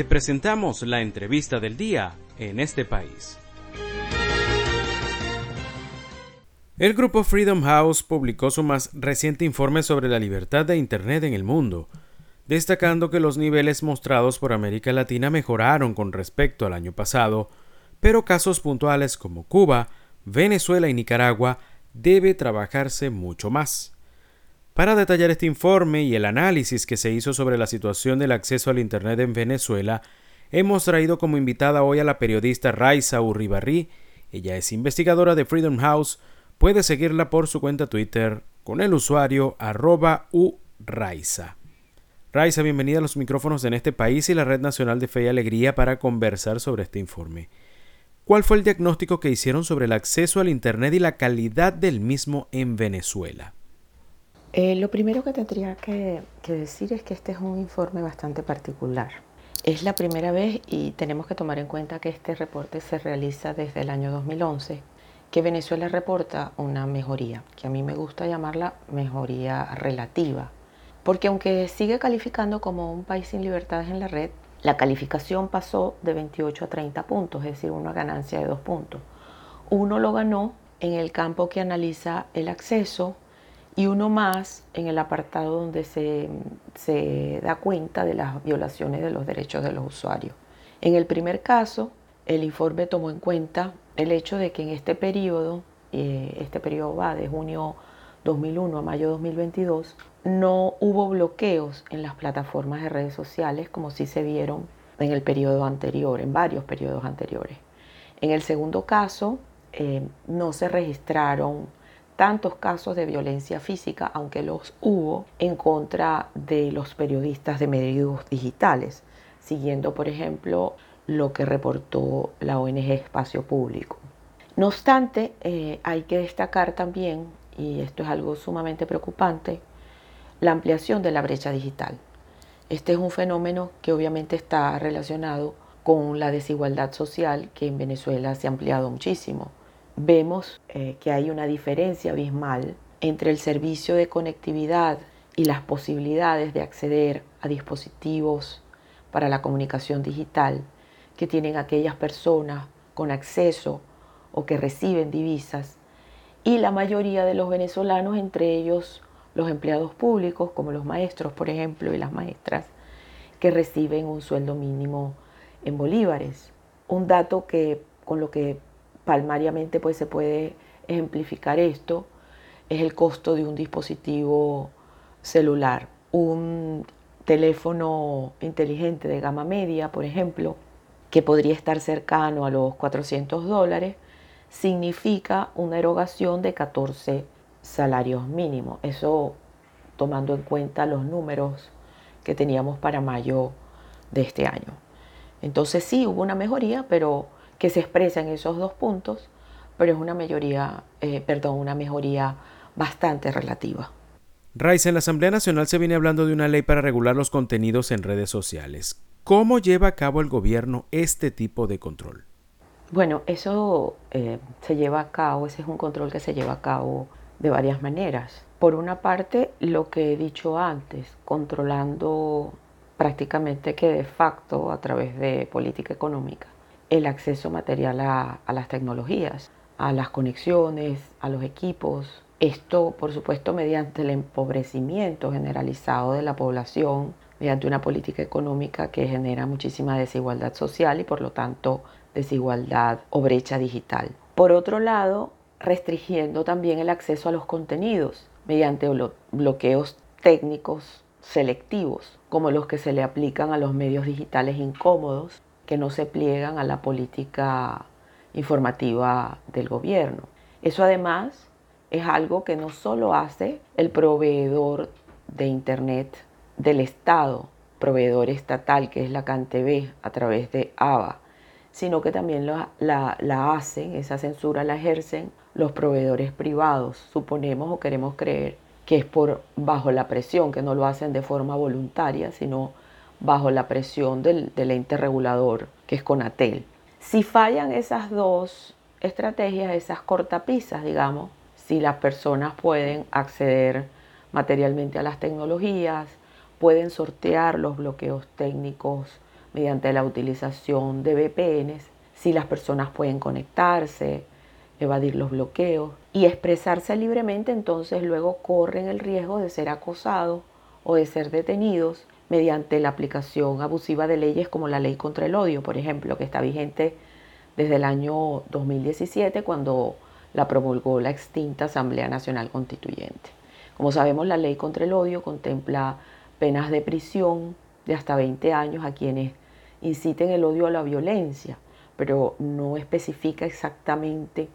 Te presentamos la entrevista del día en este país. El grupo Freedom House publicó su más reciente informe sobre la libertad de Internet en el mundo, destacando que los niveles mostrados por América Latina mejoraron con respecto al año pasado, pero casos puntuales como Cuba, Venezuela y Nicaragua debe trabajarse mucho más. Para detallar este informe y el análisis que se hizo sobre la situación del acceso al Internet en Venezuela, hemos traído como invitada hoy a la periodista Raiza Urribarri. Ella es investigadora de Freedom House. Puede seguirla por su cuenta Twitter con el usuario arroba uraiza. Raiza, bienvenida a los micrófonos en este país y la Red Nacional de Fe y Alegría para conversar sobre este informe. ¿Cuál fue el diagnóstico que hicieron sobre el acceso al Internet y la calidad del mismo en Venezuela? Eh, lo primero que tendría que, decir es que este es un informe bastante particular. Es la primera vez y tenemos que tomar en cuenta que este reporte se realiza desde el año 2011, que Venezuela reporta una mejoría, que a mí me gusta llamarla mejoría relativa, porque aunque sigue calificando como un país sin libertades en la red, la calificación pasó de 28 a 30 puntos, es decir, una ganancia de dos puntos. Uno lo ganó en el campo que analiza el acceso, y uno más en el apartado donde se, da cuenta de las violaciones de los derechos de los usuarios. En el primer caso, el informe tomó en cuenta el hecho de que en este periodo, eh, este periodo va de junio 2001 a mayo 2022, no hubo bloqueos en las plataformas de redes sociales como sí se vieron en el periodo anterior, en varios periodos anteriores. En el segundo caso, eh, no se registraron tantos casos de violencia física, aunque los hubo, en contra de los periodistas de medios digitales, siguiendo, por ejemplo, lo que reportó la ONG Espacio Público. No obstante, eh, hay que destacar también, y esto es algo sumamente preocupante, la ampliación de la brecha digital. Este es un fenómeno que obviamente está relacionado con la desigualdad social que en Venezuela se ha ampliado muchísimo vemos eh, que hay una diferencia abismal entre el servicio de conectividad y las posibilidades de acceder a dispositivos para la comunicación digital que tienen aquellas personas con acceso o que reciben divisas y la mayoría de los venezolanos, entre ellos los empleados públicos como los maestros, por ejemplo, y las maestras, que reciben un sueldo mínimo en bolívares. Un dato que con lo que palmariamente pues se puede ejemplificar esto, es el costo de un dispositivo celular. Un teléfono inteligente de gama media, por ejemplo, que podría estar cercano a los 400 dólares, significa una erogación de 14 salarios mínimos. Eso tomando en cuenta los números que teníamos para mayo de este año. Entonces sí, hubo una mejoría, pero que se expresa en esos dos puntos, pero es una mayoría, eh, perdón, una mejoría bastante relativa. Rice, en la Asamblea Nacional se viene hablando de una ley para regular los contenidos en redes sociales. ¿Cómo lleva a cabo el gobierno este tipo de control? Bueno, eso eh, se lleva a cabo, ese es un control que se lleva a cabo de varias maneras. Por una parte, lo que he dicho antes, controlando prácticamente que de facto a través de política económica el acceso material a, las tecnologías, a las conexiones, a los equipos. Esto, por supuesto, mediante el empobrecimiento generalizado de la población, mediante una política económica que genera muchísima desigualdad social y, por lo tanto, desigualdad o brecha digital. Por otro lado, restringiendo también el acceso a los contenidos mediante bloqueos técnicos selectivos, como los que se le aplican a los medios digitales incómodos que no se pliegan a la política informativa del gobierno. Eso además es algo que no solo hace el proveedor de Internet del Estado, proveedor estatal que es la CanTV a través de ABA, sino que también la, la, hacen, esa censura la ejercen los proveedores privados. Suponemos o queremos creer que es por bajo la presión, que no lo hacen de forma voluntaria, sino bajo la presión del, ente regulador, que es Conatel. Si fallan esas dos estrategias, esas cortapisas, digamos, si las personas pueden acceder materialmente a las tecnologías, pueden sortear los bloqueos técnicos mediante la utilización de VPNs, si las personas pueden conectarse, evadir los bloqueos y expresarse libremente, entonces luego corren el riesgo de ser acosados o de ser detenidos mediante la aplicación abusiva de leyes como la ley contra el odio, por ejemplo, que está vigente desde el año 2017 cuando la promulgó la extinta Asamblea Nacional Constituyente. Como sabemos, la ley contra el odio contempla penas de prisión de hasta 20 años a quienes inciten el odio a la violencia, pero no especifica exactamente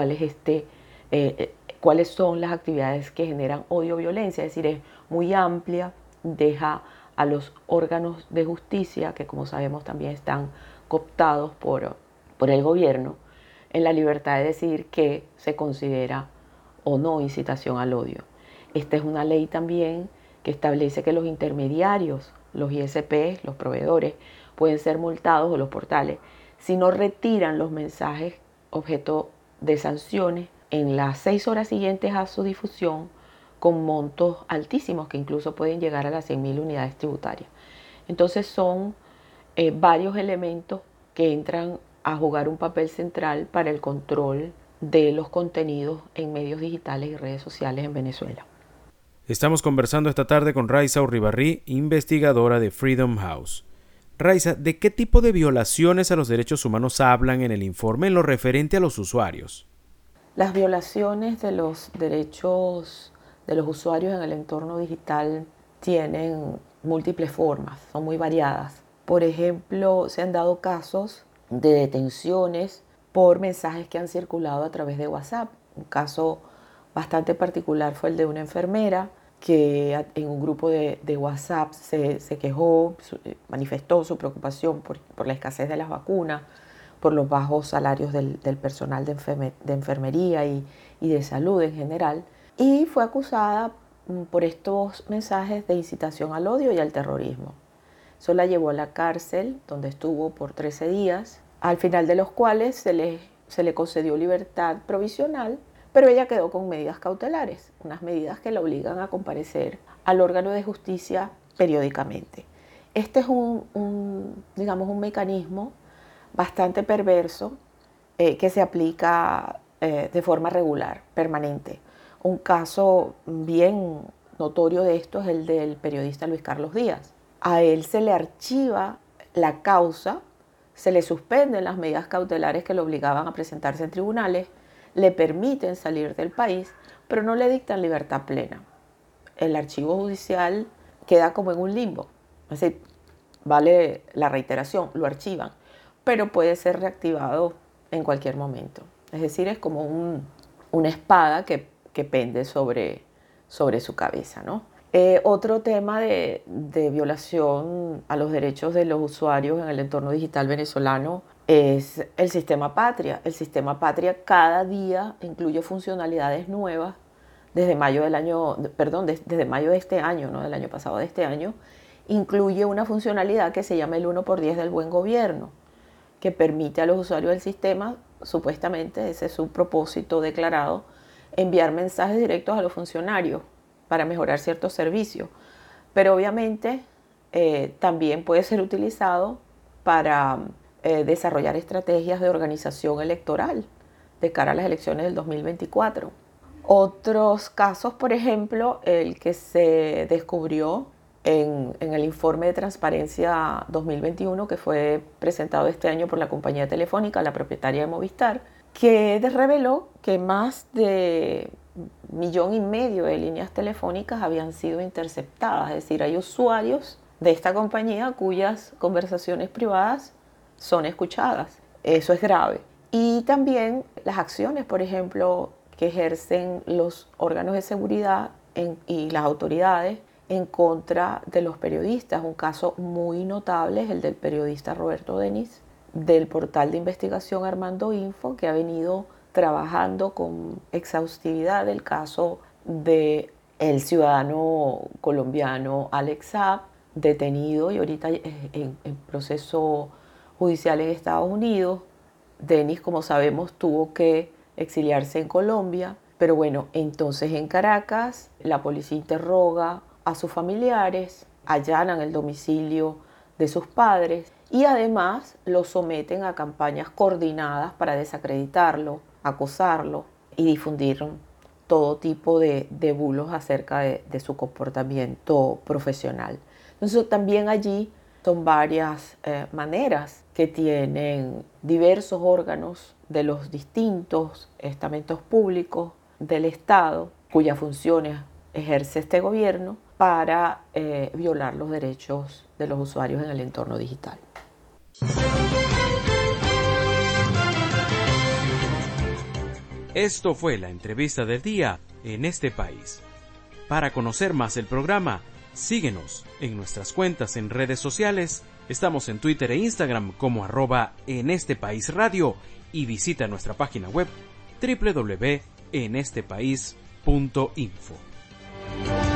este, eh, eh, cuáles son las actividades que generan odio o violencia, es decir, es muy amplia, deja a los órganos de justicia, que como sabemos también están cooptados por, por el gobierno, en la libertad de decir que se considera o no incitación al odio. Esta es una ley también que establece que los intermediarios, los ISP, los proveedores, pueden ser multados o los portales si no retiran los mensajes objeto de sanciones en las seis horas siguientes a su difusión con montos altísimos que incluso pueden llegar a las 100.000 unidades tributarias. Entonces son eh, varios elementos que entran a jugar un papel central para el control de los contenidos en medios digitales y redes sociales en Venezuela. Estamos conversando esta tarde con Raiza Uribarri, investigadora de Freedom House. Raiza, ¿de qué tipo de violaciones a los derechos humanos hablan en el informe en lo referente a los usuarios? Las violaciones de los derechos de los usuarios en el entorno digital tienen múltiples formas, son muy variadas. Por ejemplo, se han dado casos de detenciones por mensajes que han circulado a través de WhatsApp. Un caso bastante particular fue el de una enfermera que en un grupo de, WhatsApp se, quejó, manifestó su preocupación por, la escasez de las vacunas, por los bajos salarios del, personal de, enfermería y, y, de salud en general, y fue acusada mm, por estos mensajes de incitación al odio y al terrorismo. Eso la llevó a la cárcel, donde estuvo por 13 días, al final de los cuales se le, se le concedió libertad provisional, pero ella quedó con medidas cautelares, unas medidas que la obligan a comparecer al órgano de justicia periódicamente. Este es un, digamos, un mecanismo bastante perverso eh, que se aplica eh, de forma regular, permanente. Un caso bien notorio de esto es el del periodista Luis Carlos Díaz a él se le archiva la causa, se le suspenden las medidas cautelares que lo obligaban a presentarse en tribunales, le permiten salir del país, pero no le dictan libertad plena. El archivo judicial queda como en un limbo. Es decir, vale la reiteración, lo archivan, pero puede ser reactivado en cualquier momento. Es decir, es como una espada que, pende sobre, sobre su cabeza, ¿no? Eh, otro tema de, violación a los derechos de los usuarios en el entorno digital venezolano es el sistema Patria. El sistema Patria cada día incluye funcionalidades nuevas desde mayo del año, perdón, desde mayo de este año, no del año pasado de este año, incluye una funcionalidad que se llama el 1 por 10 del buen gobierno, que permite a los usuarios del sistema, supuestamente ese es su propósito declarado, enviar mensajes directos a los funcionarios para mejorar ciertos servicios. Pero obviamente eh, también puede ser utilizado para eh, desarrollar estrategias de organización electoral de cara a las elecciones del 2024. Otros casos, por ejemplo, el que se descubrió en, en, el informe de transparencia 2021 que fue presentado este año por la compañía telefónica, la propietaria de Movistar, que reveló que más de millón y medio de líneas telefónicas habían sido interceptadas, es decir, hay usuarios de esta compañía cuyas conversaciones privadas son escuchadas. Eso es grave. Y también las acciones, por ejemplo, que ejercen los órganos de seguridad y las autoridades en contra de los periodistas. Un caso muy notable es el del periodista Roberto Denis, del portal de investigación Armando Info, que ha venido trabajando con exhaustividad el caso de el ciudadano colombiano Alex Saab, detenido y ahorita en, en, proceso judicial en Estados Unidos. Denis, como sabemos, tuvo que exiliarse en Colombia, pero bueno, entonces en Caracas la policía interroga a sus familiares, allanan el domicilio de sus padres y además lo someten a campañas coordinadas para desacreditarlo, acosarlo y difundir todo tipo de, bulos acerca de, su comportamiento profesional. Entonces también allí son varias eh, maneras que tienen diversos órganos de los distintos estamentos públicos del Estado, cuyas funciones ejerce este gobierno para eh, violar los derechos de los usuarios en el entorno digital. Esto fue la entrevista del día en este país. Para conocer más el programa, síguenos en nuestras cuentas en redes sociales. Estamos en Twitter e Instagram como arroba en este país radio y visita nuestra página web www.enestepais.info.